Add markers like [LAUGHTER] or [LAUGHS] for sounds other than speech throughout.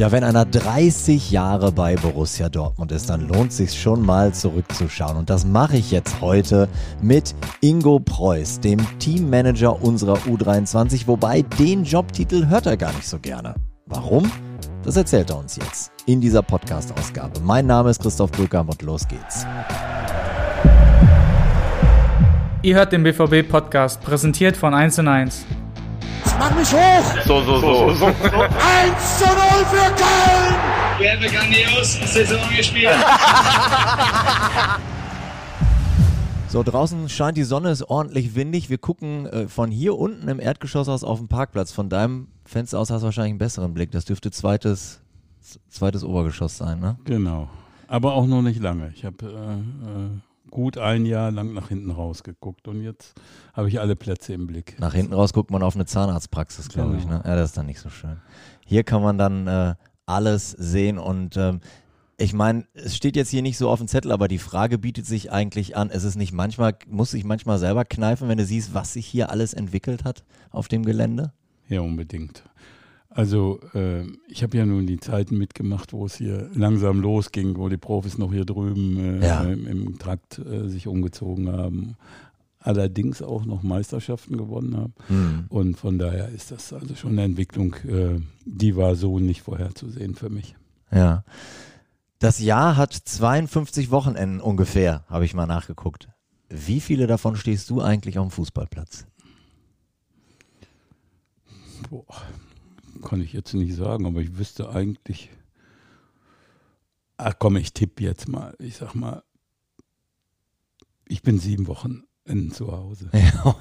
Ja, wenn einer 30 Jahre bei Borussia Dortmund ist, dann lohnt sich schon mal zurückzuschauen. Und das mache ich jetzt heute mit Ingo Preuß, dem Teammanager unserer U23, wobei den Jobtitel hört er gar nicht so gerne. Warum? Das erzählt er uns jetzt in dieser Podcast-Ausgabe. Mein Name ist Christoph Brückam und los geht's. Ihr hört den BVB-Podcast, präsentiert von 1 und 1. Mach mich hoch! So, so, so. so. 1 zu 0 für Köln! Wir haben grandios Saison gespielt. So, draußen scheint die Sonne, ist ordentlich windig. Wir gucken äh, von hier unten im Erdgeschoss aus auf den Parkplatz. Von deinem Fenster aus hast du wahrscheinlich einen besseren Blick. Das dürfte zweites, zweites Obergeschoss sein, ne? Genau. Aber auch noch nicht lange. Ich habe äh, äh gut ein Jahr lang nach hinten rausgeguckt und jetzt habe ich alle Plätze im Blick. Nach hinten raus guckt man auf eine Zahnarztpraxis, glaube genau. ich. Ne? Ja, das ist dann nicht so schön. Hier kann man dann äh, alles sehen und ähm, ich meine, es steht jetzt hier nicht so auf dem Zettel, aber die Frage bietet sich eigentlich an. Es ist nicht manchmal, muss sich manchmal selber kneifen, wenn du siehst, was sich hier alles entwickelt hat auf dem Gelände? Ja, unbedingt. Also äh, ich habe ja nun die Zeiten mitgemacht, wo es hier langsam losging, wo die Profis noch hier drüben äh, ja. im, im, Trakt äh, sich umgezogen haben. Allerdings auch noch Meisterschaften gewonnen haben. Mhm. Und von daher ist das also schon eine Entwicklung, äh, die war so nicht vorherzusehen für mich. Ja. Das Jahr hat 52 Wochenenden ungefähr, habe ich mal nachgeguckt. Wie viele davon stehst du eigentlich auf dem Fußballplatz? Boah kann ich jetzt nicht sagen, aber ich wüsste eigentlich. Ach komm, ich tippe jetzt mal. Ich sag mal, ich bin sieben Wochen in zu Hause. [LAUGHS] Ja.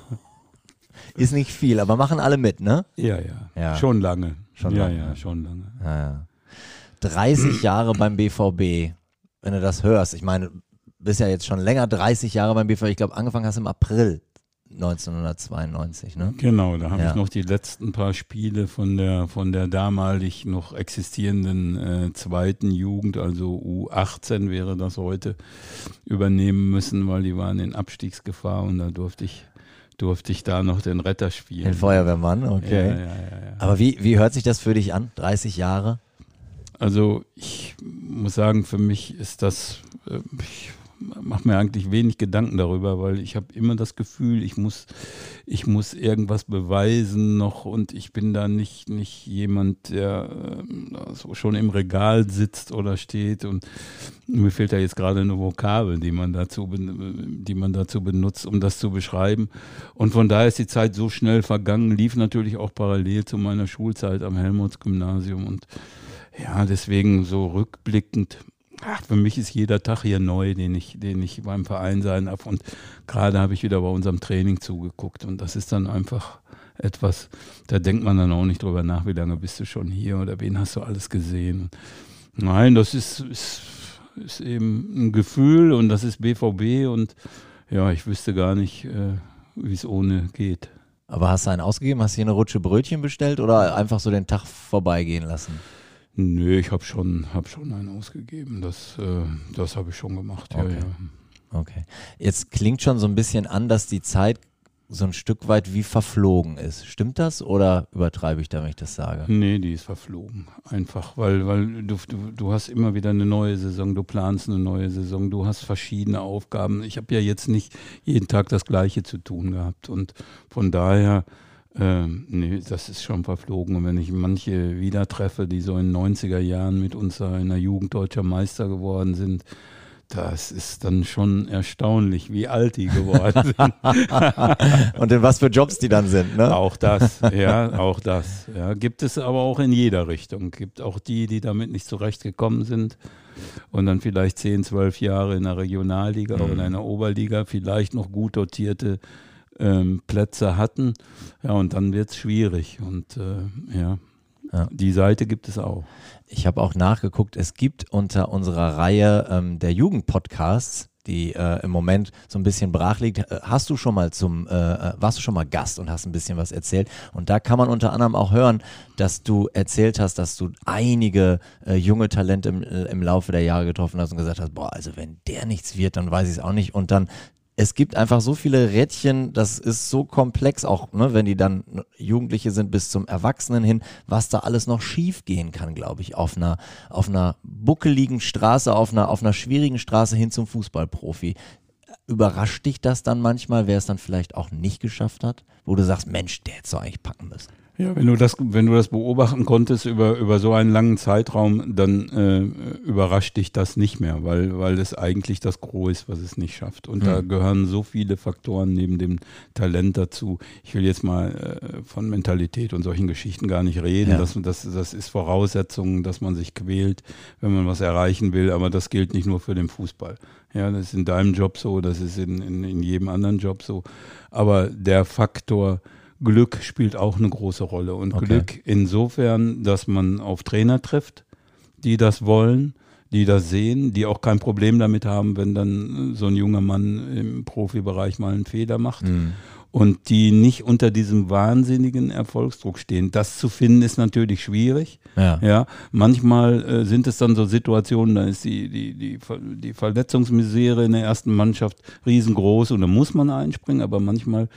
Ist nicht viel, aber machen alle mit, ne? Ja, ja. ja. Schon lange. Schon ja, lange. ja, schon lange. Ja, ja. 30 [CLEARS THROAT] Jahre beim BVB, wenn du das hörst. Ich meine, bist ja jetzt schon länger 30 Jahre beim BVB. Ich glaube, angefangen hast du im April 1992, ne? Genau, da habe ja. ich noch die letzten paar Spiele von der von der damalig noch existierenden äh, zweiten Jugend, also U18 wäre das heute, übernehmen müssen, weil die waren in Abstiegsgefahr und da durfte ich durfte ich da noch den Retter spielen. Den Feuerwehrmann, okay. Ja, ja, Aber wie, wie hört sich das für dich an? 30 Jahre? Also ich muss sagen, für mich ist das, äh, ich mache mir eigentlich wenig Gedanken darüber, weil ich habe immer das Gefühl, ich muss, ich muss irgendwas beweisen noch und ich bin da nicht, nicht jemand, der äh, so schon im Regal sitzt oder steht und mir fehlt da jetzt gerade eine Vokabel, die man dazu, die man dazu benutzt, um das zu beschreiben. Und von daher ist die Zeit so schnell vergangen, lief natürlich auch parallel zu meiner Schulzeit am Helmholtz-Gymnasium und ja, deswegen so rückblickend ach, für mich ist jeder Tag hier neu, den ich, den ich beim Verein sein darf. Und gerade habe ich wieder bei unserem Training zugeguckt. Und das ist dann einfach etwas, da denkt man dann auch nicht drüber nach, wie lange bist du schon hier oder wen hast du alles gesehen. Nein, das ist, ist, ist eben ein Gefühl und das ist BVB und ja, ich wüsste gar nicht, äh, wie es ohne geht. Aber hast du einen ausgegeben? Hast du hier eine Rutsche Brötchen bestellt oder einfach so den Tag vorbeigehen lassen? Nö, ich habe schon, hab schon einen ausgegeben. Das, äh, das habe ich schon gemacht. Okay. Ja, ja. okay. Jetzt klingt schon so ein bisschen an, dass die Zeit so ein Stück weit wie verflogen ist. Stimmt das oder übertreibe ich da, wenn ich das sage? Nee, die ist verflogen. Einfach, weil, weil du, du, du hast immer wieder eine neue Saison, du planst eine neue Saison, du hast verschiedene Aufgaben. Ich habe ja jetzt nicht jeden Tag das Gleiche zu tun gehabt und von daher ähm, nee, das ist schon verflogen. Und wenn ich manche wieder treffe, die so in den 90er Jahren mit uns in der Jugend deutscher Meister geworden sind, das ist dann schon erstaunlich, wie alt die geworden sind. [LAUGHS] Und in was für Jobs die dann sind, ne? Auch das, ja, auch das. Ja. Gibt es aber auch in jeder Richtung. Gibt auch die, die damit nicht zurechtgekommen sind und dann vielleicht 10, 12 Jahre in der Regionalliga mhm. oder in der Oberliga vielleicht noch gut dotierte ähm, Plätze hatten. Ja, und dann wird es schwierig. Und äh, ja. ja, die Seite gibt es auch. Ich habe auch nachgeguckt, es gibt unter unserer Reihe ähm, der Jugendpodcasts, die äh, im Moment so ein bisschen brach liegt. Äh, hast du schon mal zum, äh, äh, warst du schon mal Gast und hast ein bisschen was erzählt? Und da kann man unter anderem auch hören, dass du erzählt hast, dass du einige äh, junge Talente im, äh, im Laufe der Jahre getroffen hast und gesagt hast, boah, also wenn der nichts wird, dann weiß ich es auch nicht. Und dann es gibt einfach so viele Rädchen, das ist so komplex, auch ne, wenn die dann Jugendliche sind bis zum Erwachsenen hin, was da alles noch schief gehen kann, glaube ich, auf einer, auf einer buckeligen Straße, auf einer, auf einer schwierigen Straße hin zum Fußballprofi. Überrascht dich das dann manchmal, wer es dann vielleicht auch nicht geschafft hat, wo du sagst, Mensch, der hätte es doch eigentlich packen müssen? Ja, wenn du das, wenn du das beobachten konntest über, über so einen langen Zeitraum, dann äh, überrascht dich das nicht mehr, weil, weil es eigentlich das Gros ist, was es nicht schafft. Und mhm. da gehören so viele Faktoren neben dem Talent dazu. Ich will jetzt mal äh, von Mentalität und solchen Geschichten gar nicht reden. Ja. Das, das, das ist Voraussetzung, dass man sich quält, wenn man was erreichen will, aber das gilt nicht nur für den Fußball. Ja, das ist in deinem Job so, das ist in, in, in jedem anderen Job so. Aber der Faktor, Glück spielt auch eine große Rolle. Und okay. Glück insofern, dass man auf Trainer trifft, die das wollen, die das sehen, die auch kein Problem damit haben, wenn dann so ein junger Mann im Profibereich mal einen Fehler macht. Mhm und die nicht unter diesem wahnsinnigen Erfolgsdruck stehen. Das zu finden ist natürlich schwierig. Ja. ja manchmal äh, sind es dann so Situationen, da ist die, die, die, die Verletzungsmisere in der ersten Mannschaft riesengroß und da muss man einspringen, aber manchmal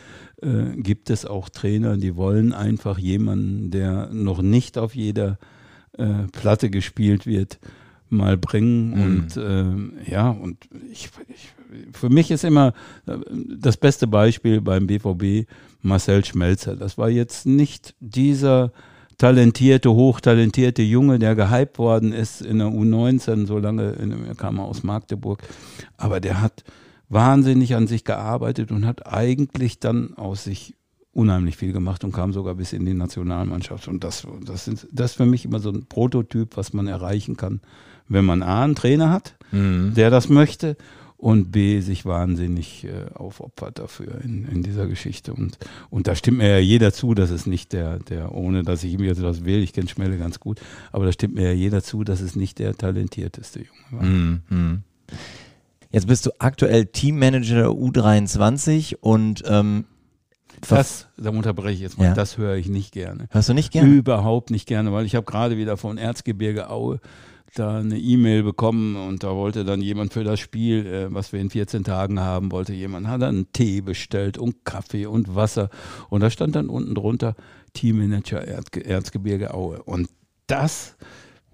äh, gibt es auch Trainer, die wollen einfach jemanden, der noch nicht auf jeder äh, Platte gespielt wird, mal bringen. Mhm. Und äh, ja, und ich, ich für mich ist immer äh, das beste Beispiel beim BVB Marcel Schmelzer. Das war jetzt nicht dieser talentierte, hochtalentierte Junge, der gehypt worden ist in der U19, so lange, er kam aus Magdeburg. Aber der hat wahnsinnig an sich gearbeitet und hat eigentlich dann aus sich unheimlich viel gemacht und kam sogar bis in die Nationalmannschaft. Und das, das, sind, das ist für mich immer so ein Prototyp, was man erreichen kann, wenn man A, einen Trainer hat, mhm. der das möchte und B, sich wahnsinnig äh, aufopfert dafür in, in dieser Geschichte. Und, und da stimmt mir ja jeder zu, dass es nicht der, der ohne dass ich ihm jetzt was will, ich kenne Schmelle ganz gut, aber da stimmt mir ja jeder zu, dass es nicht der talentierteste Junge war. Mhm. Jetzt bist du aktuell Teammanager der U23 und ähm, das, da unterbreche ich jetzt mal, ja. das höre ich nicht gerne. Hörst du nicht gerne? Überhaupt nicht gerne, weil ich habe gerade wieder von Erzgebirge Aue da eine E-Mail bekommen und da wollte dann jemand für das Spiel, äh, was wir in 14 Tagen haben, wollte jemand, hat dann einen Tee bestellt und Kaffee und Wasser und da stand dann unten drunter Teammanager Erzgebirge Aue und das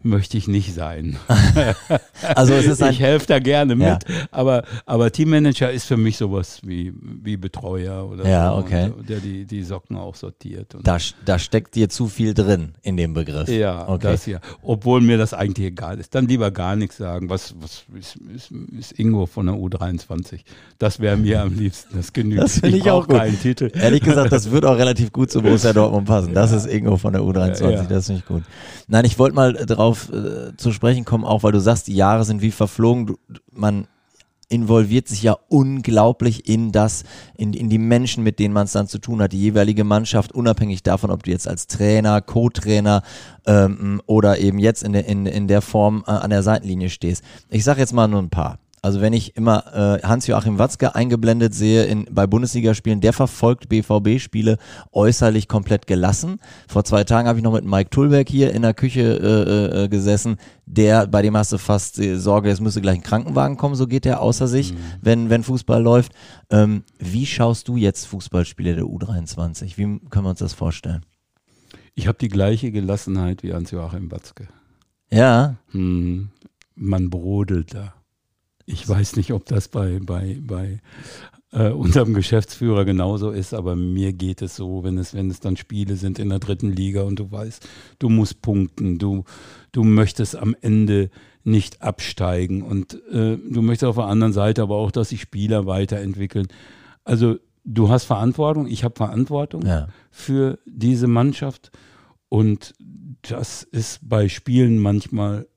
möchte ich nicht sein. [LAUGHS] also es ist [LAUGHS] ich helfe da gerne mit, ja. aber, aber Teammanager ist für mich sowas wie, wie Betreuer oder ja, so, okay. der die, die Socken auch sortiert. da, da steckt dir zu viel drin in dem Begriff. Ja, okay. das ja. Obwohl mir das eigentlich egal ist. Dann lieber gar nichts sagen. Was, was ist, ist, ist Ingo von der U23? Das wäre mir am liebsten. Das genügt. Das finde ich, ich auch gut. keinen Titel. Ehrlich gesagt, das wird auch relativ gut zu [LAUGHS] Borussia Dortmund passen. Das ja. ist Ingo von der U23. Ja. Das finde ich gut. Nein, ich wollte mal drauf darauf äh, zu sprechen kommen, auch weil du sagst, die Jahre sind wie verflogen. Du, man involviert sich ja unglaublich in das, in, in die Menschen, mit denen man es dann zu tun hat, die jeweilige Mannschaft, unabhängig davon, ob du jetzt als Trainer, Co-Trainer ähm, oder eben jetzt in der, in, in der Form äh, an der Seitenlinie stehst. Ich sage jetzt mal nur ein paar. Also wenn ich immer äh, Hans-Joachim Watzke eingeblendet sehe in, bei Bundesligaspielen, der verfolgt BVB-Spiele äußerlich komplett gelassen. Vor zwei Tagen habe ich noch mit Mike Tulberg hier in der Küche äh, äh, gesessen. Der, bei dem hast du fast die Sorge, es müsste gleich ein Krankenwagen kommen, so geht der außer sich, mhm. wenn, wenn Fußball läuft. Ähm, wie schaust du jetzt Fußballspiele der U23? Wie können wir uns das vorstellen? Ich habe die gleiche Gelassenheit wie Hans-Joachim Watzke. Ja. Hm, man brodelt da. Ich weiß nicht, ob das bei, bei, bei äh, unserem Geschäftsführer genauso ist, aber mir geht es so, wenn es, wenn es dann Spiele sind in der dritten Liga und du weißt, du musst punkten, du, du möchtest am Ende nicht absteigen und äh, du möchtest auf der anderen Seite aber auch, dass sich Spieler weiterentwickeln. Also du hast Verantwortung, ich habe Verantwortung ja. für diese Mannschaft und das ist bei Spielen manchmal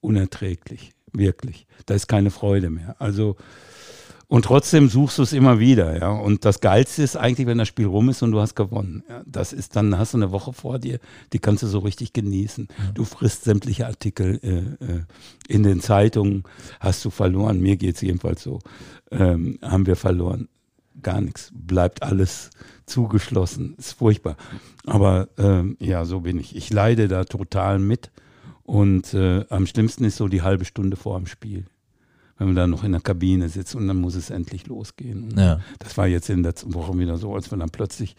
unerträglich. Wirklich. Da ist keine Freude mehr. Also, und trotzdem suchst du es immer wieder, ja. Und das Geilste ist eigentlich, wenn das Spiel rum ist und du hast gewonnen. Ja? Das ist dann, hast du eine Woche vor dir, die kannst du so richtig genießen. Du frisst sämtliche Artikel äh, äh, in den Zeitungen, hast du verloren. Mir geht es jedenfalls so. Ähm, haben wir verloren. Gar nichts. Bleibt alles zugeschlossen. Ist furchtbar. Aber ähm, ja, so bin ich. Ich leide da total mit. Und äh, am schlimmsten ist so die halbe Stunde vor dem Spiel. wenn man dann noch in der Kabine sitzt und dann muss es endlich losgehen. Ja. Das war jetzt in den letzten Wochen wieder so, als wir dann plötzlich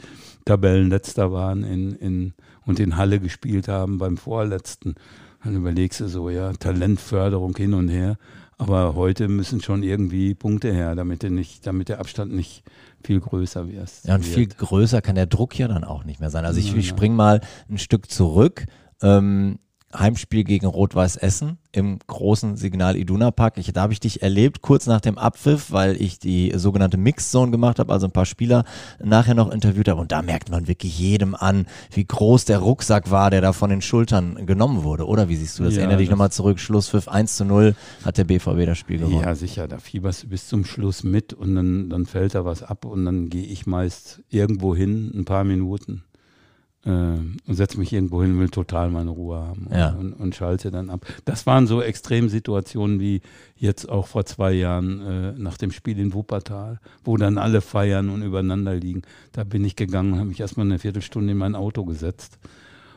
Tabellenletzter waren in, in, und in Halle gespielt haben beim Vorletzten. Dann überlegst du so, ja, Talentförderung hin und her. Aber heute müssen schon irgendwie Punkte her, damit, du nicht, damit der Abstand nicht viel größer wird. Ja, und viel größer kann der Druck ja dann auch nicht mehr sein. Also ich, ich spring mal ein Stück zurück. Ähm, Heimspiel gegen Rot-Weiß Essen im großen Signal Iduna Park. Ich, da habe ich dich erlebt, kurz nach dem Abpfiff, weil ich die sogenannte Mixed Zone gemacht habe, also ein paar Spieler nachher noch interviewt habe. Und da merkt man wirklich jedem an, wie groß der Rucksack war, der da von den Schultern genommen wurde. Oder wie siehst du das? Ja, Erinnere dich nochmal zurück. Schlusspfiff 1 zu 0 hat der BVB das Spiel gewonnen. Ja, sicher, da fieberst du bis zum Schluss mit und dann, dann fällt da was ab und dann gehe ich meist irgendwo hin, ein paar Minuten äh, und setze mich irgendwo hin, will total meine Ruhe haben und, Ja. und, und schalte dann ab. Das waren so Extremsituationen wie jetzt auch vor zwei Jahren äh, nach dem Spiel in Wuppertal, wo dann alle feiern und übereinander liegen. Da bin ich gegangen und habe mich erstmal eine Viertelstunde in mein Auto gesetzt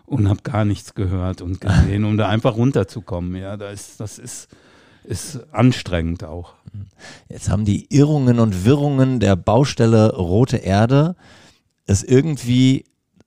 und habe gar nichts gehört und gesehen, um da einfach runterzukommen. Ja, da ist, das ist, ist anstrengend auch. Jetzt haben die Irrungen und Wirrungen der Baustelle Rote Erde es irgendwie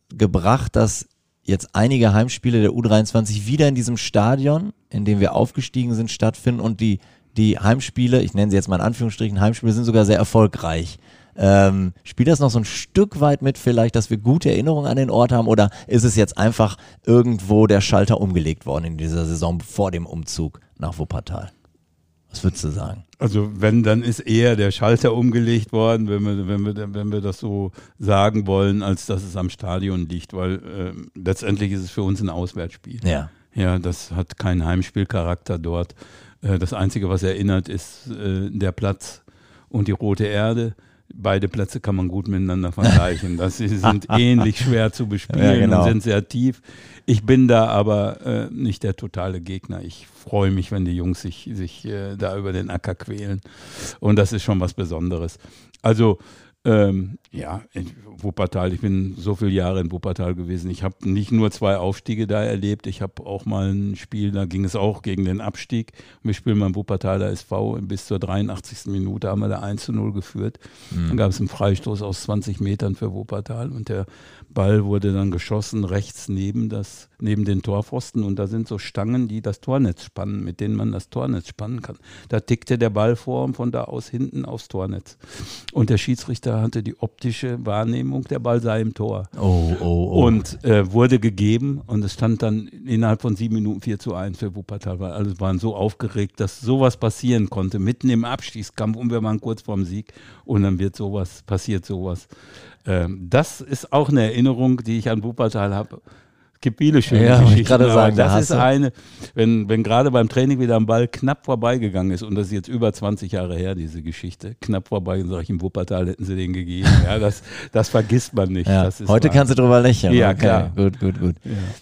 gebracht, dass jetzt einige Heimspiele der U23 wieder in diesem Stadion, in dem wir aufgestiegen sind, stattfinden und die, die Heimspiele, ich nenne sie jetzt mal in Anführungsstrichen Heimspiele, sind sogar sehr erfolgreich. Ähm, spielt das noch so ein Stück weit mit vielleicht, dass wir gute Erinnerungen an den Ort haben oder ist es jetzt einfach irgendwo der Schalter umgelegt worden in dieser Saison vor dem Umzug nach Wuppertal? Was würdest du sagen? Also wenn, dann ist eher der Schalter umgelegt worden, wenn wir, wenn wir, wenn wir das so sagen wollen, als dass es am Stadion liegt, weil äh, letztendlich ist es für uns ein Auswärtsspiel. Ja. Ja, das hat keinen Heimspielcharakter dort. Äh, das Einzige, was erinnert, ist äh, der Platz und die rote Erde. Beide Plätze kann man gut miteinander vergleichen. [LAUGHS] Das sie sind ähnlich schwer zu bespielen Ja, genau. und sind sehr tief. Ich bin da aber äh, nicht der totale Gegner. Ich freue mich, wenn die Jungs sich, sich äh, da über den Acker quälen. Und das ist schon was Besonderes. Also ähm, ja, in Wuppertal, ich bin so viele Jahre in Wuppertal gewesen. Ich habe nicht nur zwei Aufstiege da erlebt, ich habe auch mal ein Spiel, da ging es auch gegen den Abstieg. Wir spielen beim Wuppertaler SV bis zur 83. Minute haben wir da 1 zu 0 geführt. Dann gab es einen Freistoß aus 20 Metern für Wuppertal und der Ball wurde dann geschossen rechts neben das, neben den Torpfosten und da sind so Stangen, die das Tornetz spannen, mit denen man das Tornetz spannen kann. Da tickte der Ball vor und von da aus hinten aufs Tornetz. Und der Schiedsrichter hatte die optische Wahrnehmung, der Ball sei im Tor. Oh, oh, oh. Und äh, wurde gegeben und es stand dann innerhalb von sieben Minuten 4 zu 1 für Wuppertal, weil alle waren so aufgeregt, dass sowas passieren konnte, mitten im Abstiegskampf und wir waren kurz vorm Sieg und dann wird sowas, passiert sowas. Ähm, das ist auch eine Erinnerung, die ich an Wuppertal habe. Es gibt viele schöne Ja, Geschichten, sagen, da das ist eine, wenn, wenn gerade beim Training wieder ein Ball knapp vorbeigegangen ist und das ist jetzt über 20 Jahre her, diese Geschichte, knapp vorbei, sag ich, im Wuppertal hätten sie den gegeben. Ja, das, das vergisst man nicht. Ja, heute wahr. kannst du drüber lächeln. Ja, okay. klar. Gut, gut, gut.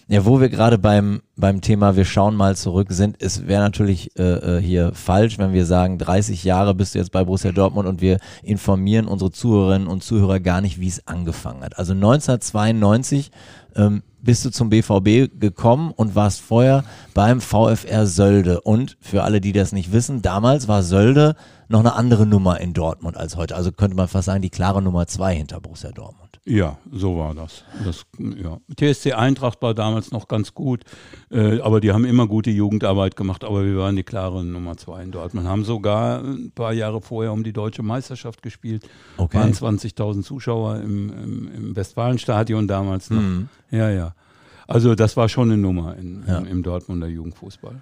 Ja, wo wir gerade beim, beim Thema Wir schauen mal zurück sind, es wäre natürlich äh, äh, hier falsch, wenn wir sagen, 30 Jahre bist du jetzt bei Borussia Dortmund und wir informieren unsere Zuhörerinnen und Zuhörer gar nicht, wie es angefangen hat. Also 1992 ähm, bist du zum BVB gekommen und warst vorher beim VfR Sölde. Und für alle, die das nicht wissen, damals war Sölde noch eine andere Nummer in Dortmund als heute. Also könnte man fast sagen, die klare Nummer zwei hinter Borussia Dortmund. Ja, so war das. das ja. TSC Eintracht war damals noch ganz gut, äh, aber die haben immer gute Jugendarbeit gemacht, aber wir waren die klare Nummer zwei in Dortmund. Haben sogar ein paar Jahre vorher um die deutsche Meisterschaft gespielt. Okay. Waren 20.000 Zuschauer im, im, im Westfalenstadion damals noch. Ja, ja. Also das war schon eine Nummer in, Ja. im, im Dortmunder Jugendfußball.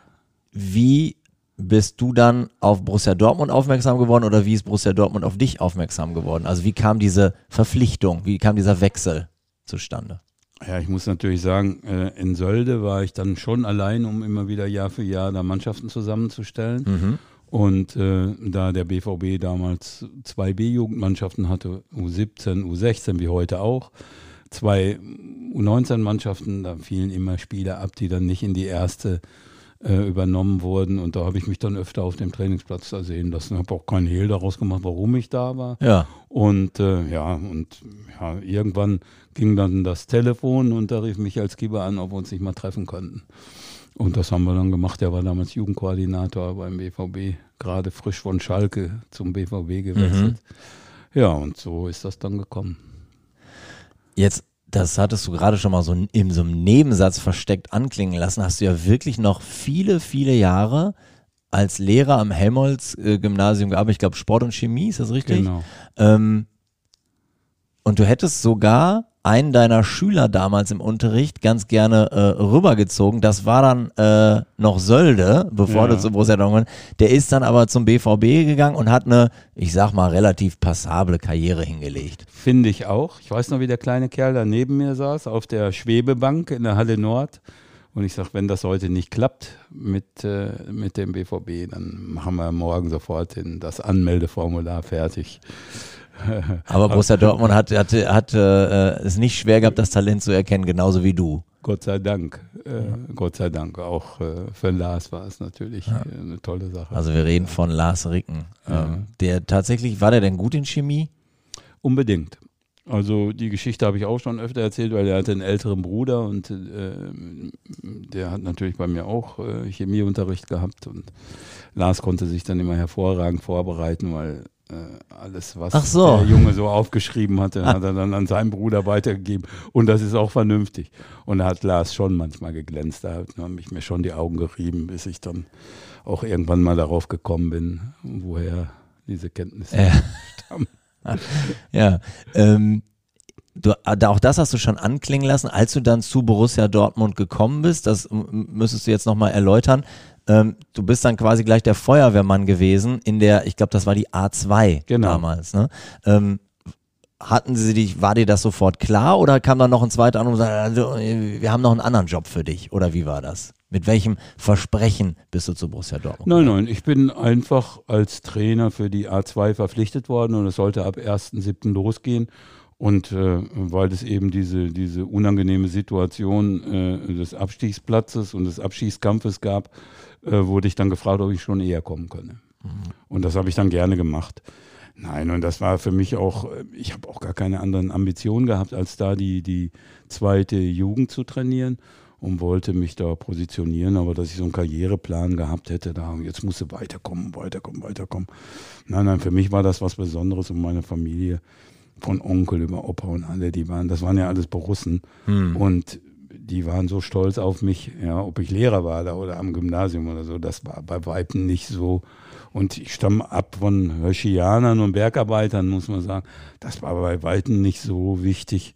Wie bist du dann auf Borussia Dortmund aufmerksam geworden oder wie ist Borussia Dortmund auf dich aufmerksam geworden? Also wie kam diese Verpflichtung, wie kam dieser Wechsel zustande? Ja, ich muss natürlich sagen, äh, in Sölde war ich dann schon allein, um immer wieder Jahr für Jahr da Mannschaften zusammenzustellen. Und äh, da der BVB damals zwei B-Jugendmannschaften hatte, U17, U16, wie heute auch, zwei U19-Mannschaften, da fielen immer Spieler ab, die dann nicht in die erste äh, übernommen wurden. Und da habe ich mich dann öfter auf dem Trainingsplatz da sehen lassen. Habe auch keinen Hehl daraus gemacht, warum ich da war. Ja. Und äh, ja, und ja, irgendwann ging dann das Telefon und da rief Michael Skieber an, ob wir uns nicht mal treffen könnten. Und das haben wir dann gemacht. Er war damals Jugendkoordinator beim BVB, gerade frisch von Schalke zum BVB gewechselt. Mhm. Ja, und so ist das dann gekommen. Jetzt, das hattest du gerade schon mal so in so einem Nebensatz versteckt anklingen lassen, hast du ja wirklich noch viele, viele Jahre als Lehrer am Helmholtz-Gymnasium gearbeitet. Ich glaube, Sport und Chemie, ist das richtig? Genau. Ähm, und du hättest sogar einen deiner Schüler damals im Unterricht ganz gerne äh, rübergezogen. Das war dann äh, noch Sölde, bevor ja. du zu Borussia Dortmund. Der ist dann aber zum BVB gegangen und hat eine, ich sag mal, relativ passable Karriere hingelegt. Finde ich auch. Ich weiß noch, wie der kleine Kerl da neben mir saß, auf der Schwebebank in der Halle Nord. Und ich sage, wenn das heute nicht klappt mit, äh, mit dem BVB, dann machen wir morgen sofort in das Anmeldeformular fertig. Aber [LAUGHS] Borussia Dortmund hat, hat, hat äh, es nicht schwer gehabt, das Talent zu erkennen, genauso wie du. Gott sei Dank. Äh, Gott sei Dank. Auch äh, für Lars war es natürlich ja. Äh, eine tolle Sache. Also wir reden von Lars Ricken. Ähm, der tatsächlich, war der denn gut in Chemie? Unbedingt. Also die Geschichte habe ich auch schon öfter erzählt, weil er hatte einen älteren Bruder und äh, der hat natürlich bei mir auch äh, Chemieunterricht gehabt und Lars konnte sich dann immer hervorragend vorbereiten, weil alles, was so. der Junge so aufgeschrieben hatte, hat er dann an seinen Bruder weitergegeben. Und das ist auch vernünftig. Und da hat Lars schon manchmal geglänzt. Da haben mich mir schon die Augen gerieben, bis ich dann auch irgendwann mal darauf gekommen bin, woher diese Kenntnisse ja. stammen. [LAUGHS] ja, ähm, Du, auch das hast du schon anklingen lassen, als du dann zu Borussia Dortmund gekommen bist. Das müsstest du jetzt nochmal erläutern. Ähm, du bist dann quasi gleich der Feuerwehrmann gewesen in der, ich glaube, das war die A2 genau. damals. Ne? Ähm, hatten sie dich, war dir das sofort klar oder kam dann noch ein zweiter Anruf und sagte, also, wir haben noch einen anderen Job für dich? Oder wie war das? Mit welchem Versprechen bist du zu Borussia Dortmund? Nein, nein, ich bin einfach als Trainer für die A2 verpflichtet worden und es sollte ab 1.7. losgehen. Und äh, weil es eben diese, diese unangenehme Situation äh, des Abstiegsplatzes und des Abstiegskampfes gab, äh, wurde ich dann gefragt, ob ich schon eher kommen könne. Mhm. Und das habe ich dann gerne gemacht. Nein, und das war für mich auch, äh, ich habe auch gar keine anderen Ambitionen gehabt, als da die, die zweite Jugend zu trainieren und wollte mich da positionieren, aber dass ich so einen Karriereplan gehabt hätte, da jetzt musst du weiterkommen, weiterkommen, weiterkommen. Nein, nein, für mich war das was Besonderes und meine Familie von Onkel über Opa und alle, die waren, das waren ja alles Borussen. Hm. Und die waren so stolz auf mich, ja, ob ich Lehrer war da oder am Gymnasium oder so, das war bei Weitem nicht so. Und ich stamme ab von Hirschianern und Bergarbeitern, muss man sagen. Das war bei Weitem nicht so wichtig,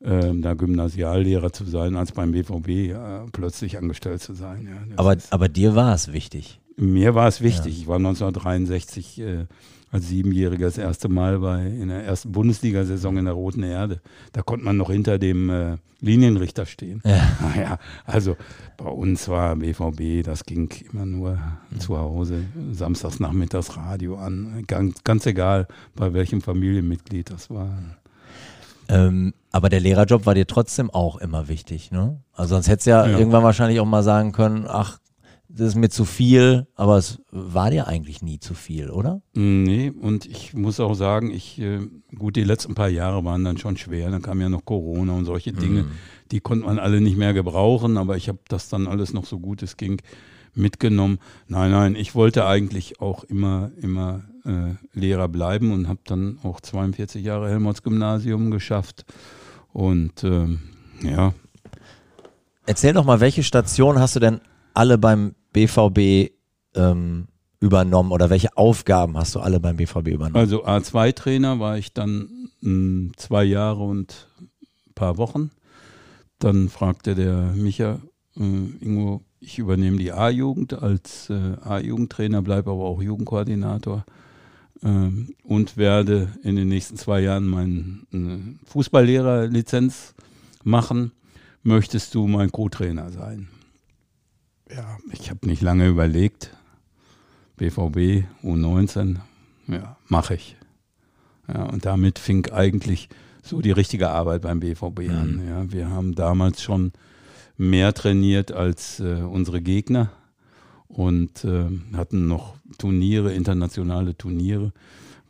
äh, da Gymnasiallehrer zu sein, als beim BVB äh, plötzlich angestellt zu sein. Ja, aber, aber dir war es wichtig. Mir war es wichtig. Ja. Ich war 1963 äh, als Siebenjähriger das erste Mal bei in der ersten Bundesliga-Saison in der Roten Erde. Da konnte man noch hinter dem äh, Linienrichter stehen. Ja. [LAUGHS] Naja, also bei uns war BVB, das ging immer nur zu Hause, samstags nachmittags Radio an. Ganz, ganz egal, bei welchem Familienmitglied das war. Ähm, aber der Lehrerjob war dir trotzdem auch immer wichtig, ne? Also sonst hättest du ja, ja, irgendwann wahrscheinlich auch mal sagen können, ach, das ist mir zu viel, aber es war dir eigentlich nie zu viel, oder? Nee, und ich muss auch sagen, ich, äh, gut, die letzten paar Jahre waren dann schon schwer. Dann kam ja noch Corona und solche Dinge, mm. die konnte man alle nicht mehr gebrauchen, aber ich habe das dann alles noch so gut es ging mitgenommen. Nein, nein, ich wollte eigentlich auch immer, immer äh, Lehrer bleiben und habe dann auch 42 Jahre Helmholtz-Gymnasium geschafft. Und ähm, ja. Erzähl doch mal, welche Station hast du denn alle beim BVB ähm, übernommen oder welche Aufgaben hast du alle beim BVB übernommen? Also A2-Trainer war ich dann mh, hm, zwei Jahre und ein paar Wochen. Dann fragte der Micha, äh, Ingo, ich übernehme die A-Jugend als äh, A-Jugendtrainer, bleibe aber auch Jugendkoordinator äh, und werde in den nächsten zwei Jahren meine äh, Fußballlehrerlizenz machen. Möchtest du mein Co-Trainer sein? Ja, ich habe nicht lange überlegt. BVB U19, ja, mache ich. Ja, und damit fing eigentlich so die richtige Arbeit beim BVB mhm. an. Ja, wir haben damals schon mehr trainiert als äh, unsere Gegner und äh, hatten noch Turniere, internationale Turniere,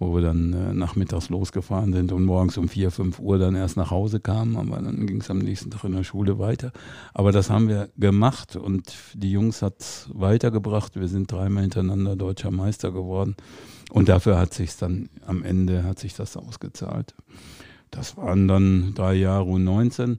wo wir dann äh, nachmittags losgefahren sind und morgens um vier, fünf Uhr dann erst nach Hause kamen, aber dann ging es am nächsten Tag in der Schule weiter. Aber das haben wir gemacht und die Jungs hat es weitergebracht. Wir sind dreimal hintereinander deutscher Meister geworden und dafür hat sich dann am Ende hat sich das ausgezahlt. Das waren dann drei Jahre U19.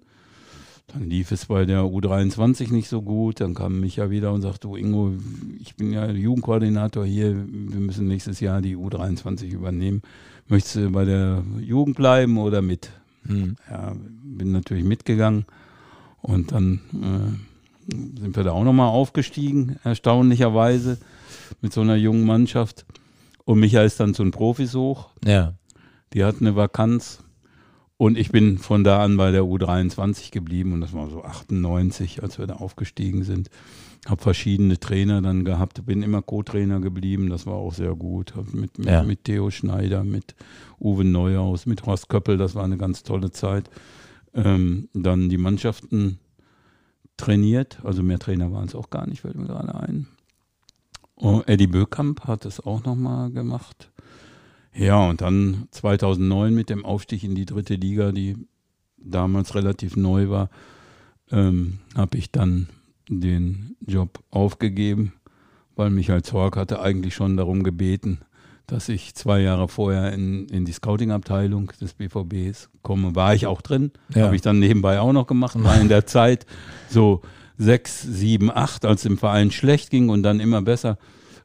Dann lief es bei der U23 nicht so gut. Dann kam Micha wieder und sagte, du Ingo, ich bin ja Jugendkoordinator hier, wir müssen nächstes Jahr die U23 übernehmen. Möchtest du bei der Jugend bleiben oder mit? Hm. Ja, bin natürlich mitgegangen. Und dann äh, sind wir da auch nochmal aufgestiegen, erstaunlicherweise, mit so einer jungen Mannschaft. Und Micha ist dann zu den Profis hoch. Ja. Die hatten eine Vakanz und ich bin von da an bei der U23 geblieben und das war so 98, als wir da aufgestiegen sind. Habe verschiedene Trainer dann gehabt, bin immer Co-Trainer geblieben, das war auch sehr gut. Hab mit, mit, Ja. mit Theo Schneider, mit Uwe Neuhaus, mit Horst Köppel, das war eine ganz tolle Zeit. Ähm, dann die Mannschaften trainiert, also mehr Trainer waren es auch gar nicht, fällt mir gerade ein. Oh, Eddie Böckamp hat es auch nochmal gemacht. Ja, und dann 2009 mit dem Aufstieg in die dritte Liga, die damals relativ neu war, ähm, habe ich dann den Job aufgegeben, weil Michael Zorg hatte eigentlich schon darum gebeten, dass ich zwei Jahre vorher in, in die Scouting-Abteilung des BVBs komme. War ich auch drin, Ja. habe ich dann nebenbei auch noch gemacht, war in der Zeit so sechs, sieben, acht, als es im Verein schlecht ging und dann immer besser,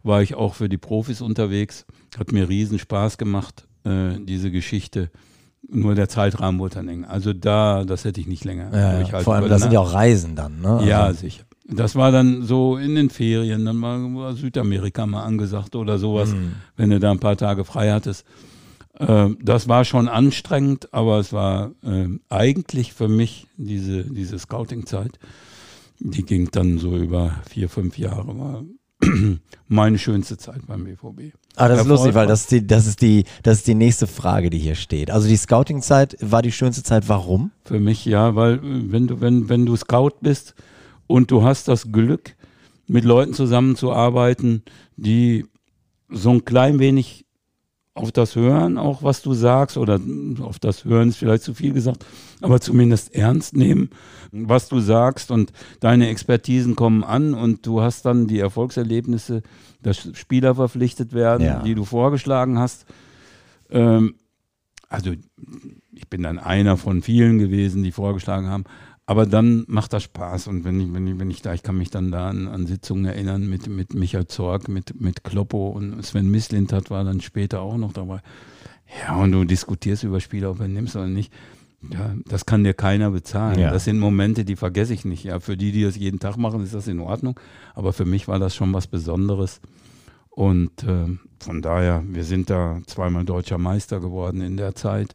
war ich auch für die Profis unterwegs. Hat mir riesen Spaß gemacht, äh, diese Geschichte. Nur der Zeitrahmen wurde dann eng. Also da, das hätte ich nicht länger Ja, ja. durchhalten Vor allem, das sind ja auch Reisen dann, ne? Ja, Also, sicher. Das war dann so in den Ferien, dann war Südamerika mal angesagt oder sowas, Mhm. wenn du da ein paar Tage frei hattest. Ähm, das war schon anstrengend, aber es war ähm, eigentlich für mich diese, diese Scouting-Zeit, die ging dann so über vier, fünf Jahre, war [CLEARS THROAT] meine schönste Zeit beim BVB. Ah, das ist Erfolg lustig, weil das ist, die, das, ist die, das ist die nächste Frage, die hier steht. Also die Scouting-Zeit war die schönste Zeit. Warum? Für mich ja, weil äh, wenn du, wenn, wenn du Scout bist und du hast das Glück, mit Leuten zusammenzuarbeiten, die so ein klein wenig auf das Hören, auch was du sagst, oder auf das Hören ist vielleicht zu viel gesagt, aber zumindest ernst nehmen, was du sagst und deine Expertisen kommen an und du hast dann die Erfolgserlebnisse, dass Spieler verpflichtet werden, Ja. die du vorgeschlagen hast. Ähm, also ich bin dann einer von vielen gewesen, die vorgeschlagen haben. Aber dann macht das Spaß und wenn ich, wenn ich, wenn ich da, ich kann mich dann da an, an Sitzungen erinnern mit, mit Michael Zorg, mit, mit Kloppo und Sven Mislintat war dann später auch noch dabei. Ja, und du diskutierst über Spieler, ob er nimmst oder nicht. Ja, das kann dir keiner bezahlen. Ja. Das sind Momente, die vergesse ich nicht. Ja, für die, die das jeden Tag machen, ist das in Ordnung. Aber für mich war das schon was Besonderes. Und äh, von daher, wir sind da zweimal deutscher Meister geworden in der Zeit.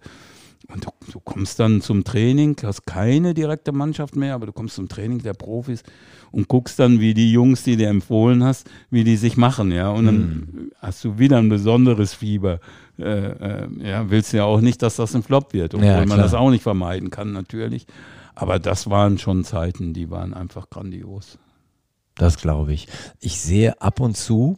Und du, du kommst dann zum Training, hast keine direkte Mannschaft mehr, aber du kommst zum Training der Profis und guckst dann, wie die Jungs, die dir empfohlen hast, wie die sich machen, ja. Und dann hast du wieder ein besonderes Fieber. Äh, äh, ja, willst ja auch nicht, dass das ein Flop wird, obwohl Ja, man das auch nicht vermeiden kann, natürlich. Aber das waren schon Zeiten, die waren einfach grandios. Das glaube ich. Ich sehe ab und zu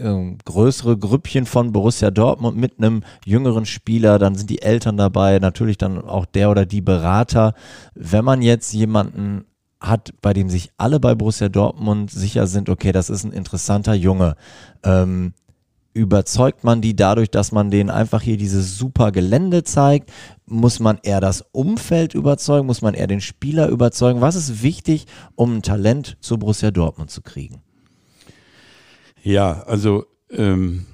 ähm, größere Grüppchen von Borussia Dortmund mit einem jüngeren Spieler, dann sind die Eltern dabei, natürlich dann auch der oder die Berater. Wenn man jetzt jemanden hat, bei dem sich alle bei Borussia Dortmund sicher sind, okay, das ist ein interessanter Junge, ähm, überzeugt man die dadurch, dass man denen einfach hier dieses super Gelände zeigt? Muss man eher das Umfeld überzeugen? Muss man eher den Spieler überzeugen? Was ist wichtig, um ein Talent zu Borussia Dortmund zu kriegen? Ja, also ähm,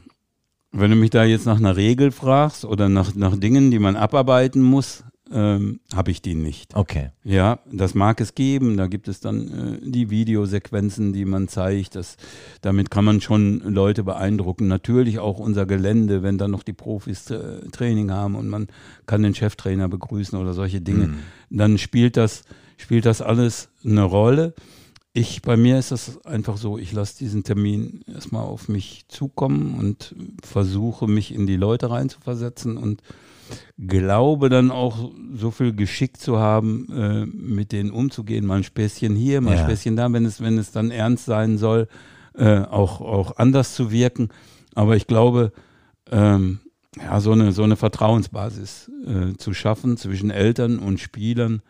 wenn du mich da jetzt nach einer Regel fragst oder nach, nach Dingen, die man abarbeiten muss, ähm, habe ich die nicht. Okay. Ja, das mag es geben. Da gibt es dann äh, die Videosequenzen, die man zeigt. Das, damit kann man schon Leute beeindrucken. Natürlich auch unser Gelände, wenn dann noch die Profis äh, Training haben und man kann den Cheftrainer begrüßen oder solche Dinge. Dann spielt das, spielt das alles eine Rolle. Ich, bei mir ist das einfach so, ich lasse diesen Termin erstmal auf mich zukommen und versuche mich in die Leute reinzuversetzen und glaube dann auch so viel Geschick zu haben, äh, mit denen umzugehen. Mal ein Späßchen hier, mal Ja. ein Späßchen da, wenn es, wenn es dann ernst sein soll, äh, auch, auch anders zu wirken. Aber ich glaube, ähm, ja, so eine, so eine Vertrauensbasis äh, zu schaffen zwischen Eltern und Spielern.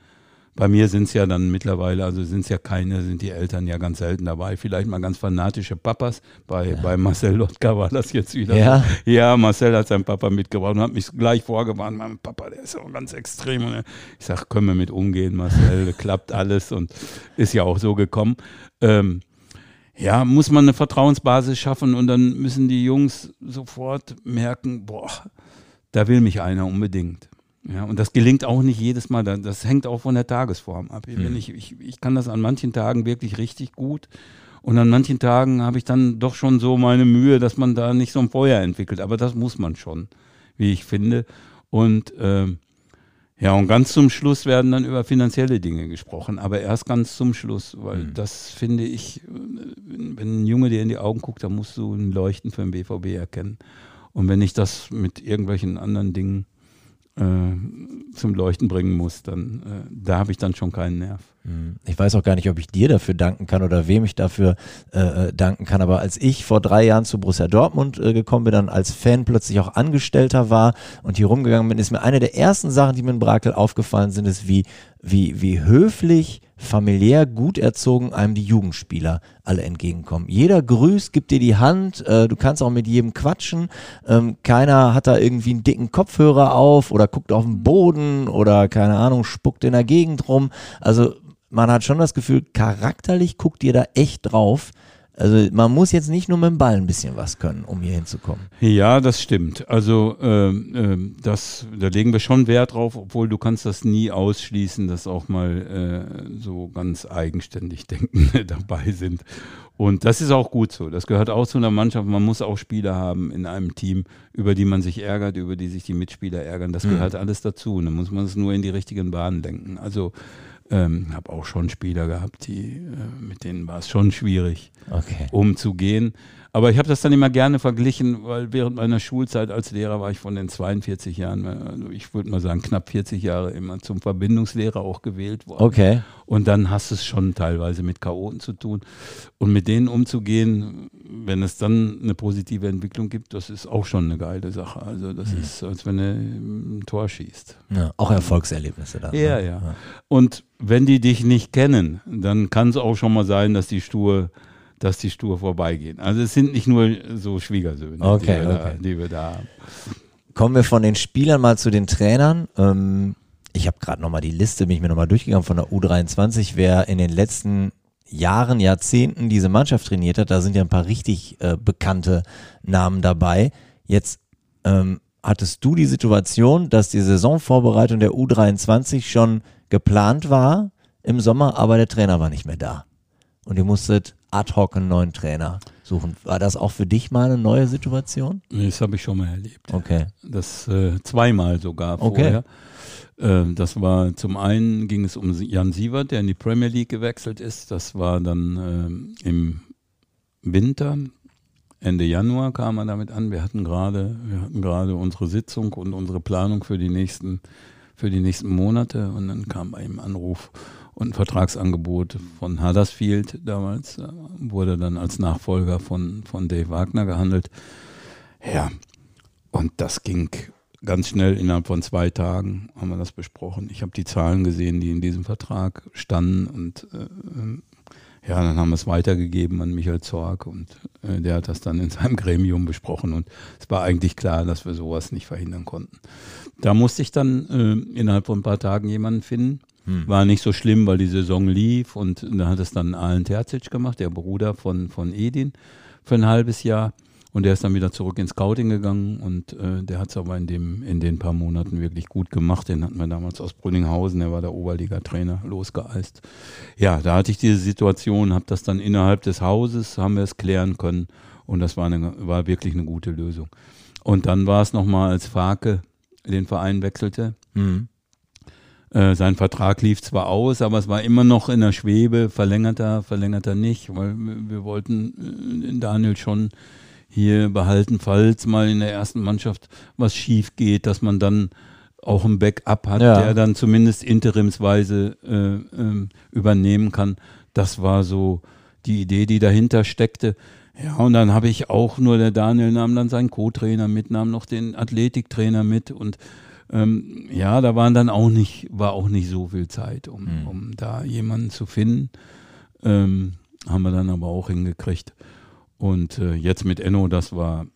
Bei mir sind es ja dann mittlerweile, also sind es ja keine, sind die Eltern ja ganz selten dabei. Vielleicht mal ganz fanatische Papas. Bei, ja. bei Marcel Lotka war das jetzt wieder. Ja. ja, Marcel hat seinen Papa mitgebracht und hat mich gleich vorgewarnt. Mein Papa, der ist auch ganz extrem. Und ich sage, können wir mit umgehen, Marcel, [LAUGHS] klappt alles und ist ja auch so gekommen. Ähm, ja, muss man eine Vertrauensbasis schaffen und dann müssen die Jungs sofort merken, boah, da will mich einer unbedingt. Ja, und das gelingt auch nicht jedes Mal. Das hängt auch von der Tagesform ab. Mhm. Ich, ich, ich kann das an manchen Tagen wirklich richtig gut. Und an manchen Tagen habe ich dann doch schon so meine Mühe, dass man da nicht so ein Feuer entwickelt. Aber das muss man schon, wie ich finde. Und ähm, ja, und ganz zum Schluss werden dann über finanzielle Dinge gesprochen, aber erst ganz zum Schluss, weil mhm. das finde ich, wenn ein Junge dir in die Augen guckt, dann musst du ein Leuchten für den BVB erkennen. Und wenn ich das mit irgendwelchen anderen Dingen äh, zum Leuchten bringen muss, dann äh, da habe ich dann schon keinen Nerv. Hm. Ich weiß auch gar nicht, ob ich dir dafür danken kann oder wem ich dafür äh, äh, danken kann. Aber als ich vor drei Jahren zu Borussia Dortmund äh, gekommen bin, dann als Fan plötzlich auch Angestellter war und hier rumgegangen bin, ist mir eine der ersten Sachen, die mir in Brakel aufgefallen sind, ist, wie, wie, wie höflich familiär gut erzogen einem die Jugendspieler alle entgegenkommen. Jeder grüßt, gibt dir die Hand, äh, du kannst auch mit jedem quatschen. Ähm, keiner hat da irgendwie einen dicken Kopfhörer auf oder guckt auf den Boden oder keine Ahnung, spuckt in der Gegend rum. Also man hat schon das Gefühl, charakterlich guckt ihr da echt drauf. Also man muss jetzt nicht nur mit dem Ball ein bisschen was können, um hier hinzukommen. Ja, das stimmt. Also ähm, ähm, das, da legen wir schon Wert drauf, obwohl du kannst das nie ausschließen, dass auch mal äh, so ganz eigenständig [LAUGHS] Denkende dabei sind. Und das ist auch gut so. Das gehört auch zu einer Mannschaft. Man muss auch Spieler haben in einem Team, über die man sich ärgert, über die sich die Mitspieler ärgern. Das mhm. gehört alles dazu. Und dann muss man es nur in die richtigen Bahnen lenken. Also ähm, habe auch schon Spieler gehabt, die, äh, mit denen war es schon schwierig okay. umzugehen. Aber ich habe das dann immer gerne verglichen, weil während meiner Schulzeit als Lehrer war ich von den 42 Jahren, also ich würde mal sagen knapp 40 Jahre immer zum Verbindungslehrer auch gewählt worden. Okay. Und dann hast du es schon teilweise mit Chaoten zu tun. Und mit denen umzugehen, wenn es dann eine positive Entwicklung gibt, das ist auch schon eine geile Sache. Also das mhm. ist, als wenn du ein Tor schießt. Ja, auch Erfolgserlebnisse da. Ja, ne? ja, ja. Und wenn die dich nicht kennen, dann kann es auch schon mal sein, dass die stur dass die stur vorbeigehen. Also es sind nicht nur so Schwiegersöhne, okay, die, wir okay. Da, die, wir da, haben. Kommen wir von den Spielern mal zu den Trainern. Ähm, ich habe gerade nochmal die Liste, bin ich mir nochmal durchgegangen von der U23, wer in den letzten Jahren, Jahrzehnten diese Mannschaft trainiert hat. Da sind ja ein paar richtig äh, bekannte Namen dabei. Jetzt ähm, hattest du die Situation, dass die Saisonvorbereitung der U23 schon geplant war im Sommer, aber der Trainer war nicht mehr da. Und ihr musstet ad hoc einen neuen Trainer suchen. War das auch für dich mal eine neue Situation? Das habe ich schon mal erlebt. Okay. Das äh, zweimal sogar vorher. Okay. Äh, das war zum einen ging es um Jan Sievert, der in die Premier League gewechselt ist. Das war dann äh, im Winter. Ende Januar kam er damit an. Wir hatten gerade, wir hatten gerade unsere Sitzung und unsere Planung für die nächsten, für die nächsten Monate und dann kam bei ihm Anruf und ein Vertragsangebot von Huddersfield damals, äh, wurde dann als Nachfolger von, von Dave Wagner gehandelt. Ja, und das ging ganz schnell, innerhalb von zwei Tagen haben wir das besprochen. Ich habe die Zahlen gesehen, die in diesem Vertrag standen und äh, ja, dann haben wir es weitergegeben an Michael Zorg und äh, der hat das dann in seinem Gremium besprochen und es war eigentlich klar, dass wir sowas nicht verhindern konnten. Da musste ich dann äh, innerhalb von ein paar Tagen jemanden finden, hm. War nicht so schlimm, weil die Saison lief und da hat es dann Alan Terzic gemacht, der Bruder von, von Edin, für ein halbes Jahr. Und der ist dann wieder zurück ins Scouting gegangen und äh, der hat es aber in, dem, in den paar Monaten wirklich gut gemacht. Den hatten wir damals aus Brünninghausen, der war der Oberliga-Trainer, losgeeist. Ja, da hatte ich diese Situation, habe das dann innerhalb des Hauses, haben wir es klären können und das war, eine, war wirklich eine gute Lösung. Und dann war es nochmal, als Farke den Verein wechselte. Mhm. Äh, sein Vertrag lief zwar aus, aber es war immer noch in der Schwebe, verlängerter, verlängerter nicht, weil wir wollten äh, Daniel schon hier behalten, falls mal in der ersten Mannschaft was schief geht, dass man dann auch ein Backup hat, ja. der dann zumindest interimsweise äh, äh, übernehmen kann. Das war so die Idee, die dahinter steckte. Ja, und dann habe ich auch nur, der Daniel nahm dann seinen Co-Trainer mit, nahm noch den Athletiktrainer mit und ähm, ja, da waren dann auch nicht, war auch nicht so viel Zeit, um, mhm. um da jemanden zu finden. Ähm, haben wir dann aber auch hingekriegt. Und äh, jetzt mit Enno, das war,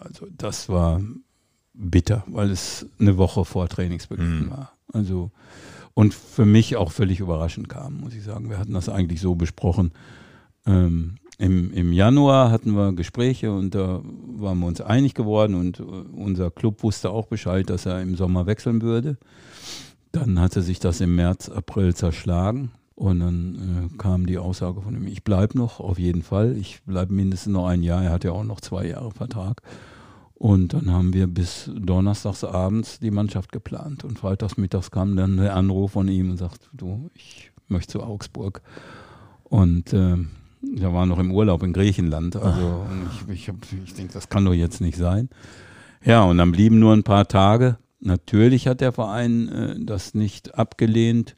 also das war bitter, weil es eine Woche vor Trainingsbeginn mhm. war. Also und für mich auch völlig überraschend kam, muss ich sagen. Wir hatten das eigentlich so besprochen. Ähm, im, Im Januar hatten wir Gespräche und da waren wir uns einig geworden und äh, unser Club wusste auch Bescheid, dass er im Sommer wechseln würde. Dann hatte sich das im März, April zerschlagen und dann äh, kam die Aussage von ihm, ich bleibe noch, auf jeden Fall. Ich bleibe mindestens noch ein Jahr. Er hat ja auch noch zwei Jahre Vertrag. Und dann haben wir bis donnerstags abends die Mannschaft geplant. Und freitags mittags kam dann der Anruf von ihm und sagt, du, ich möchte zu Augsburg. Und äh, er war noch im Urlaub in Griechenland. Also ich, ich, ich denke, das kann doch jetzt nicht sein. Ja, und dann blieben nur ein paar Tage. Natürlich hat der Verein äh, das nicht abgelehnt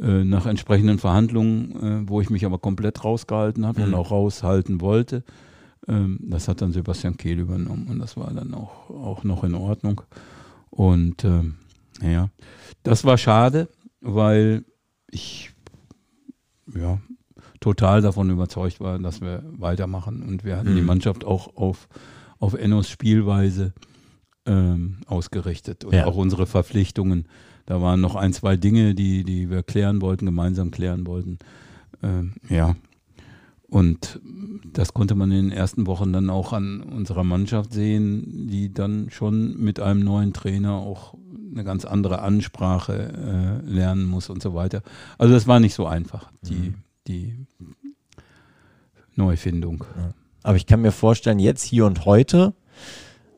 äh, nach entsprechenden Verhandlungen, äh, wo ich mich aber komplett rausgehalten habe mhm. und auch raushalten wollte. Ähm, das hat dann Sebastian Kehl übernommen und das war dann auch, auch noch in Ordnung. Und ähm, ja, das war schade, weil ich ja total davon überzeugt war, dass wir weitermachen und wir hatten mhm. die Mannschaft auch auf, auf Ennos Spielweise ähm, ausgerichtet und ja. auch unsere Verpflichtungen da waren noch ein, zwei Dinge, die, die wir klären wollten, gemeinsam klären wollten. Ähm, ja. Und das konnte man in den ersten Wochen dann auch an unserer Mannschaft sehen, die dann schon mit einem neuen Trainer auch eine ganz andere Ansprache äh, lernen muss und so weiter. Also das war nicht so einfach, die, mhm. Die Neufindung. Aber ich kann mir vorstellen, jetzt hier und heute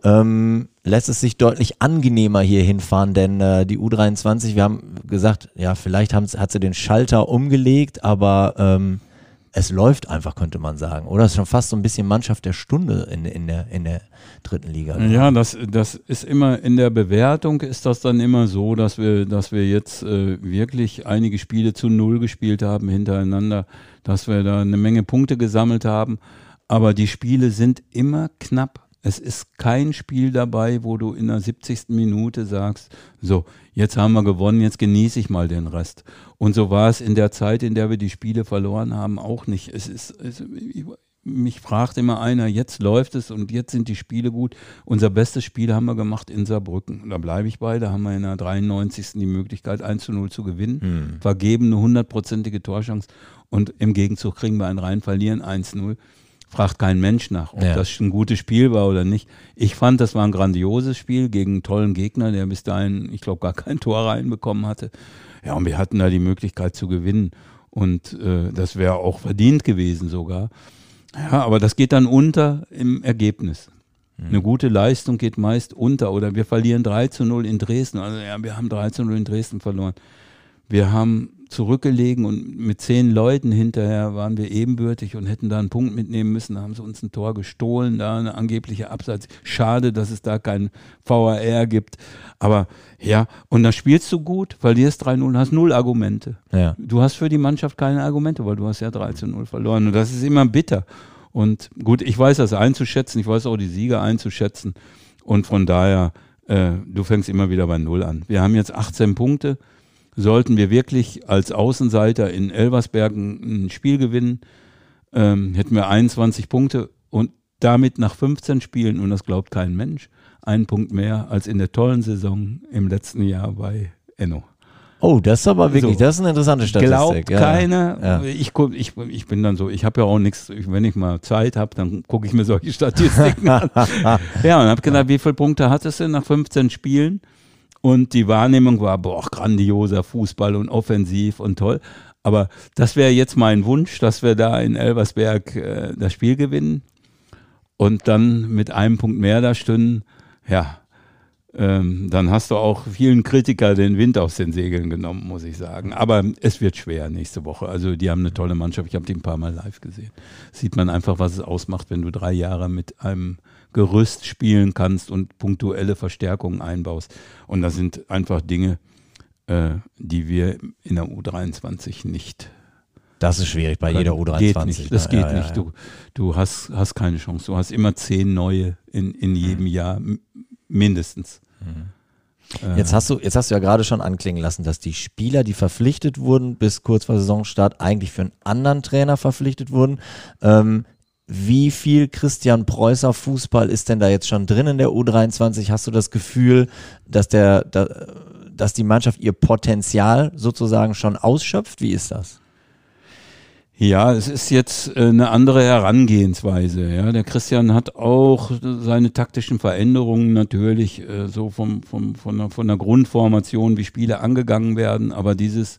ähm, lässt es sich deutlich angenehmer hier hinfahren, denn äh, die U23, wir haben gesagt, ja, vielleicht hat sie den Schalter umgelegt, aber ähm, es läuft einfach, könnte man sagen. Oder es ist schon fast so ein bisschen Mannschaft der Stunde in, in, der, in der dritten Liga. Ja, das, das ist immer in der Bewertung ist das dann immer so, dass wir, dass wir jetzt äh, wirklich einige Spiele zu null gespielt haben hintereinander, dass wir da eine Menge Punkte gesammelt haben. Aber die Spiele sind immer knapp es ist kein Spiel dabei, wo du in der 70. Minute sagst, so, jetzt haben wir gewonnen, jetzt genieße ich mal den Rest. Und so war es in der Zeit, in der wir die Spiele verloren haben, auch nicht. Es ist, es, mich fragt immer einer, jetzt läuft es und jetzt sind die Spiele gut. Unser bestes Spiel haben wir gemacht in Saarbrücken. Da bleibe ich bei, da haben wir in der 93. die Möglichkeit 1 zu 0 zu gewinnen, hm. vergeben eine hundertprozentige Torchance und im Gegenzug kriegen wir ein rein verlieren 1-0 fragt kein Mensch nach, ob ja. das ein gutes Spiel war oder nicht. Ich fand, das war ein grandioses Spiel gegen einen tollen Gegner, der bis dahin, ich glaube, gar kein [LAUGHS] Tor reinbekommen hatte. Ja, und wir hatten da die Möglichkeit zu gewinnen. Und äh, das wäre auch verdient gewesen sogar. Ja, aber das geht dann unter im Ergebnis. Mhm. Eine gute Leistung geht meist unter. Oder wir verlieren 3 zu 0 in Dresden. Also ja, wir haben 3 zu 0 in Dresden verloren. Wir haben zurückgelegen und mit zehn Leuten hinterher waren wir ebenbürtig und hätten da einen Punkt mitnehmen müssen. Da haben sie uns ein Tor gestohlen, da eine angebliche Abseits. Schade, dass es da kein VAR gibt. Aber ja, und da spielst du gut, verlierst 3-0, hast null Argumente. Ja. Du hast für die Mannschaft keine Argumente, weil du hast ja 3-0 verloren. Und das ist immer bitter. Und gut, ich weiß das einzuschätzen, ich weiß auch die Sieger einzuschätzen. Und von daher, äh, du fängst immer wieder bei Null an. Wir haben jetzt 18 Punkte sollten wir wirklich als Außenseiter in Elversbergen ein Spiel gewinnen, ähm, hätten wir 21 Punkte und damit nach 15 Spielen, und das glaubt kein Mensch, einen Punkt mehr als in der tollen Saison im letzten Jahr bei Enno. Oh, das ist aber wirklich, so, das ist eine interessante Statistik. Glaubt ja. keiner. Ja. Ich, ich, ich bin dann so, ich habe ja auch nichts, wenn ich mal Zeit habe, dann gucke ich mir solche Statistiken an. [LAUGHS] Ja, und habe gedacht, wie viele Punkte hattest du nach 15 Spielen? Und die Wahrnehmung war, boah, grandioser Fußball und offensiv und toll. Aber das wäre jetzt mein Wunsch, dass wir da in Elversberg äh, das Spiel gewinnen und dann mit einem Punkt mehr da stünden. Ja, ähm, dann hast du auch vielen Kritiker den Wind aus den Segeln genommen, muss ich sagen. Aber es wird schwer nächste Woche. Also die haben eine tolle Mannschaft. Ich habe die ein paar Mal live gesehen. Sieht man einfach, was es ausmacht, wenn du drei Jahre mit einem Gerüst spielen kannst und punktuelle Verstärkungen einbaust. Und das sind einfach Dinge, äh, die wir in der U23 nicht Das ist schwierig bei jeder U23. Geht nicht, das ne? geht Ja, nicht. ja. Du, du hast, hast keine Chance. Du hast immer zehn neue in, in jedem Jahr, m- mindestens. Jetzt hast du, jetzt hast du ja gerade schon anklingen lassen, dass die Spieler, die verpflichtet wurden, bis kurz vor Saisonstart eigentlich für einen anderen Trainer verpflichtet wurden. Ähm, wie viel Christian Preußer Fußball ist denn da jetzt schon drin in der U23? Hast du das Gefühl, dass der, da, dass die Mannschaft ihr Potenzial sozusagen schon ausschöpft? Wie ist das? Ja, es ist jetzt äh, eine andere Herangehensweise. Ja, der Christian hat auch seine taktischen Veränderungen natürlich äh, so vom, vom, von, der, von der Grundformation, wie Spiele angegangen werden, aber dieses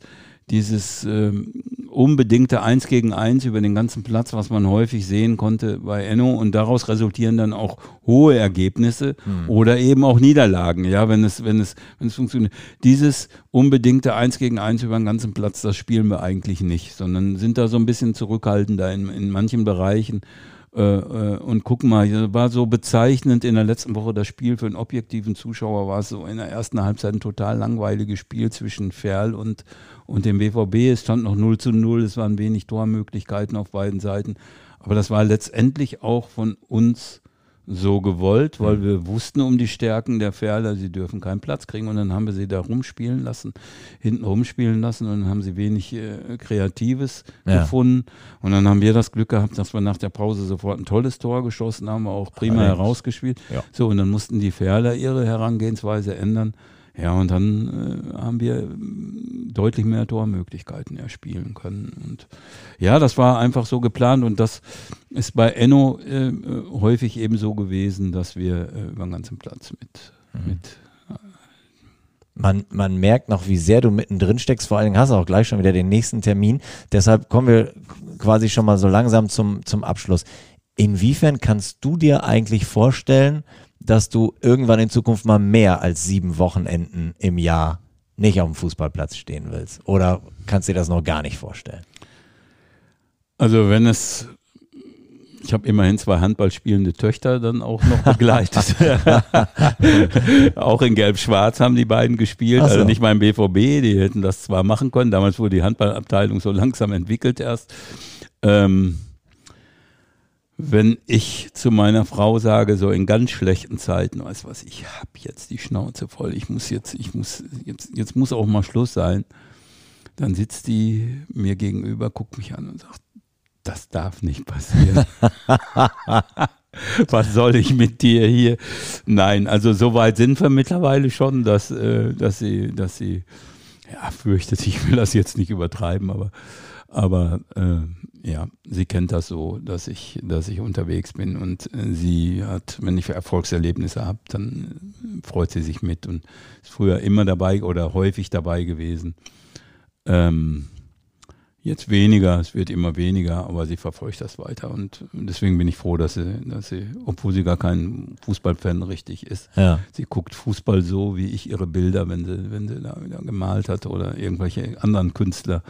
dieses ähm, unbedingte Eins gegen Eins über den ganzen Platz, was man häufig sehen konnte bei Enno und daraus resultieren dann auch hohe Ergebnisse oder eben auch Niederlagen, ja, wenn es, wenn es, wenn es funktioniert. Dieses unbedingte Eins gegen Eins über den ganzen Platz, das spielen wir eigentlich nicht, sondern sind da so ein bisschen zurückhaltender in, in manchen Bereichen. Äh, äh, und guck mal, war so bezeichnend in der letzten Woche das Spiel für einen objektiven Zuschauer, war es so in der ersten Halbzeit ein total langweiliges Spiel zwischen Ferl und, und dem BVB. Es stand noch 0 zu 0, es waren wenig Tormöglichkeiten auf beiden Seiten. Aber das war letztendlich auch von uns so gewollt, weil wir wussten um die Stärken der Ferler, sie dürfen keinen Platz kriegen und dann haben wir sie da rumspielen lassen, hinten rumspielen lassen und dann haben sie wenig äh, Kreatives Ja. gefunden und dann haben wir das Glück gehabt, dass wir nach der Pause sofort ein tolles Tor geschossen haben, auch prima herausgespielt. Ja. So und dann mussten die Ferler ihre Herangehensweise ändern. Ja, und dann äh, haben wir mm, deutlich mehr Tormöglichkeiten erspielen können. Und ja, das war einfach so geplant und das ist bei Enno äh, äh, häufig eben so gewesen, dass wir äh, über den ganzen Platz mit, mit Man, man merkt noch, wie sehr du mittendrin steckst. Vor allen Dingen hast du auch gleich schon wieder den nächsten Termin. Deshalb kommen wir quasi schon mal so langsam zum, zum Abschluss. Inwiefern kannst du dir eigentlich vorstellen, dass du irgendwann in Zukunft mal mehr als sieben Wochenenden im Jahr nicht auf dem Fußballplatz stehen willst? Oder kannst du dir das noch gar nicht vorstellen? Also wenn es, ich habe immerhin zwei Handball spielende Töchter dann auch noch begleitet. [LAUGHS] auch in Gelb-Schwarz haben die beiden gespielt, Ach so. also nicht mal im BVB, die hätten das zwar machen können, damals wurde die Handballabteilung so langsam entwickelt erst. Ähm, wenn ich zu meiner Frau sage, so in ganz schlechten Zeiten, weißt was, ich habe jetzt die Schnauze voll, ich muss jetzt, ich muss, jetzt, jetzt muss auch mal Schluss sein, dann sitzt die mir gegenüber, guckt mich an und sagt, das darf nicht passieren. [LAUGHS] Was soll ich mit dir hier? Nein, also so weit sind wir mittlerweile schon, dass, äh, dass sie, dass sie, ja, fürchtet, ich will das jetzt nicht übertreiben, aber, aber äh, ja, sie kennt das so, dass ich, dass ich unterwegs bin und äh, sie hat, wenn ich Erfolgserlebnisse habe, dann äh, freut sie sich mit und ist früher immer dabei oder häufig dabei gewesen. Ähm, Jetzt weniger, es wird immer weniger, aber sie verfolgt das weiter und deswegen bin ich froh, dass sie, dass sie, obwohl sie gar kein Fußballfan richtig ist, Ja. sie guckt Fußball so, wie ich ihre Bilder, wenn sie, wenn sie da wieder gemalt hat oder irgendwelche anderen Künstler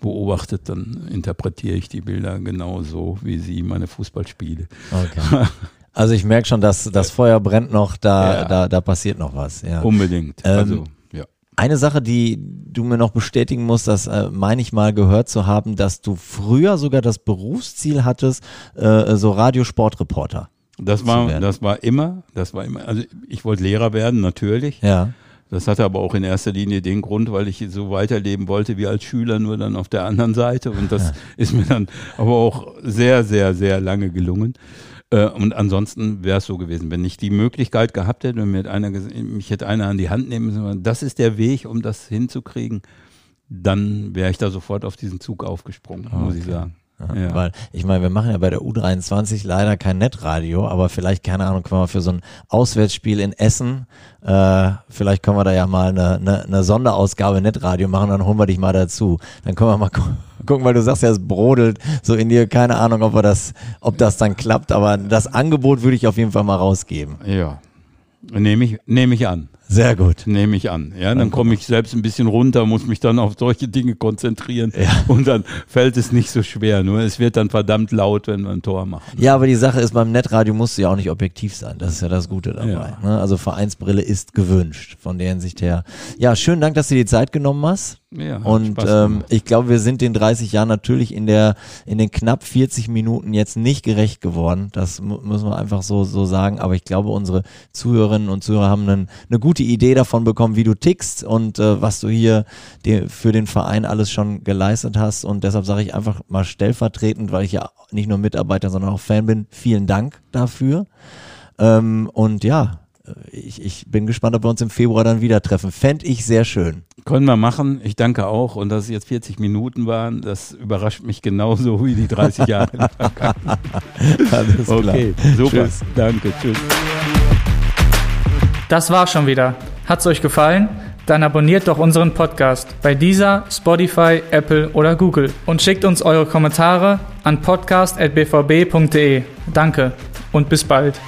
beobachtet, dann interpretiere ich die Bilder genau so, wie sie meine Fußballspiele. Okay. Also ich merke schon, dass das Feuer brennt noch, da, Ja. da, da passiert noch was. Ja. Unbedingt. Ähm, also. Eine Sache, die du mir noch bestätigen musst, das äh, meine ich mal gehört zu haben, dass du früher sogar das Berufsziel hattest, äh, so Radiosportreporter. Das war, das war immer, das war immer, also ich wollte Lehrer werden, natürlich. Ja. Das hatte aber auch in erster Linie den Grund, weil ich so weiterleben wollte wie als Schüler, nur dann auf der anderen Seite. Und das ist mir dann aber auch sehr, sehr, sehr lange gelungen. Äh, Und ansonsten wäre es so gewesen, wenn ich die Möglichkeit gehabt hätte und mir hätte einer, mich hätte einer an die Hand nehmen müssen, das ist der Weg, um das hinzukriegen, dann wäre ich da sofort auf diesen Zug aufgesprungen, muss ich sagen. Ja. Weil ich meine, wir machen ja bei der U23 leider kein Netradio, aber vielleicht, keine Ahnung, können wir für so ein Auswärtsspiel in Essen, äh, vielleicht können wir da ja mal eine, eine, eine Sonderausgabe Netradio machen, dann holen wir dich mal dazu. Dann können wir mal gu gucken, weil du sagst ja, es brodelt so in dir, keine Ahnung, ob wir das, ob das dann klappt, aber das Angebot würde ich auf jeden Fall mal rausgeben. Ja. Nehme ich, nehme ich an. Sehr gut. Nehme ich an. Ja, dann komme ich selbst ein bisschen runter, muss mich dann auf solche Dinge konzentrieren und dann fällt es nicht so schwer. Nur es wird dann verdammt laut, wenn wir ein Tor machen. Ja, aber die Sache ist, beim Netradio musst du ja auch nicht objektiv sein. Das ist ja das Gute dabei. Ja. Ne? Also Vereinsbrille ist gewünscht. Von der Hinsicht her. Ja, schönen Dank, dass du dir die Zeit genommen hast. Ja, Und ähm, ich glaube, wir sind den 30 Jahren natürlich in der in den knapp 40 Minuten jetzt nicht gerecht geworden. Das müssen wir einfach so so sagen. Aber ich glaube, unsere Zuhörerinnen und Zuhörer haben einen, eine gute Idee davon bekommen, wie du tickst und äh, was du hier dir für den Verein alles schon geleistet hast. Und deshalb sage ich einfach mal stellvertretend, weil ich ja nicht nur Mitarbeiter, sondern auch Fan bin. Vielen Dank dafür. Ähm, und ja. Ich, ich bin gespannt, ob wir uns im Februar dann wieder treffen. Fände ich sehr schön. Können wir machen. Ich danke auch. Und dass es jetzt 40 Minuten waren, das überrascht mich genauso wie die 30 Jahre. in der Vergangenheit. Alles klar. okay, super. Tschüss. Danke. Tschüss. Das war's schon wieder. Hat's euch gefallen? Dann abonniert doch unseren Podcast bei dieser, Spotify, Apple oder Google und schickt uns eure Kommentare an podcast.bvb.de. Danke und bis bald.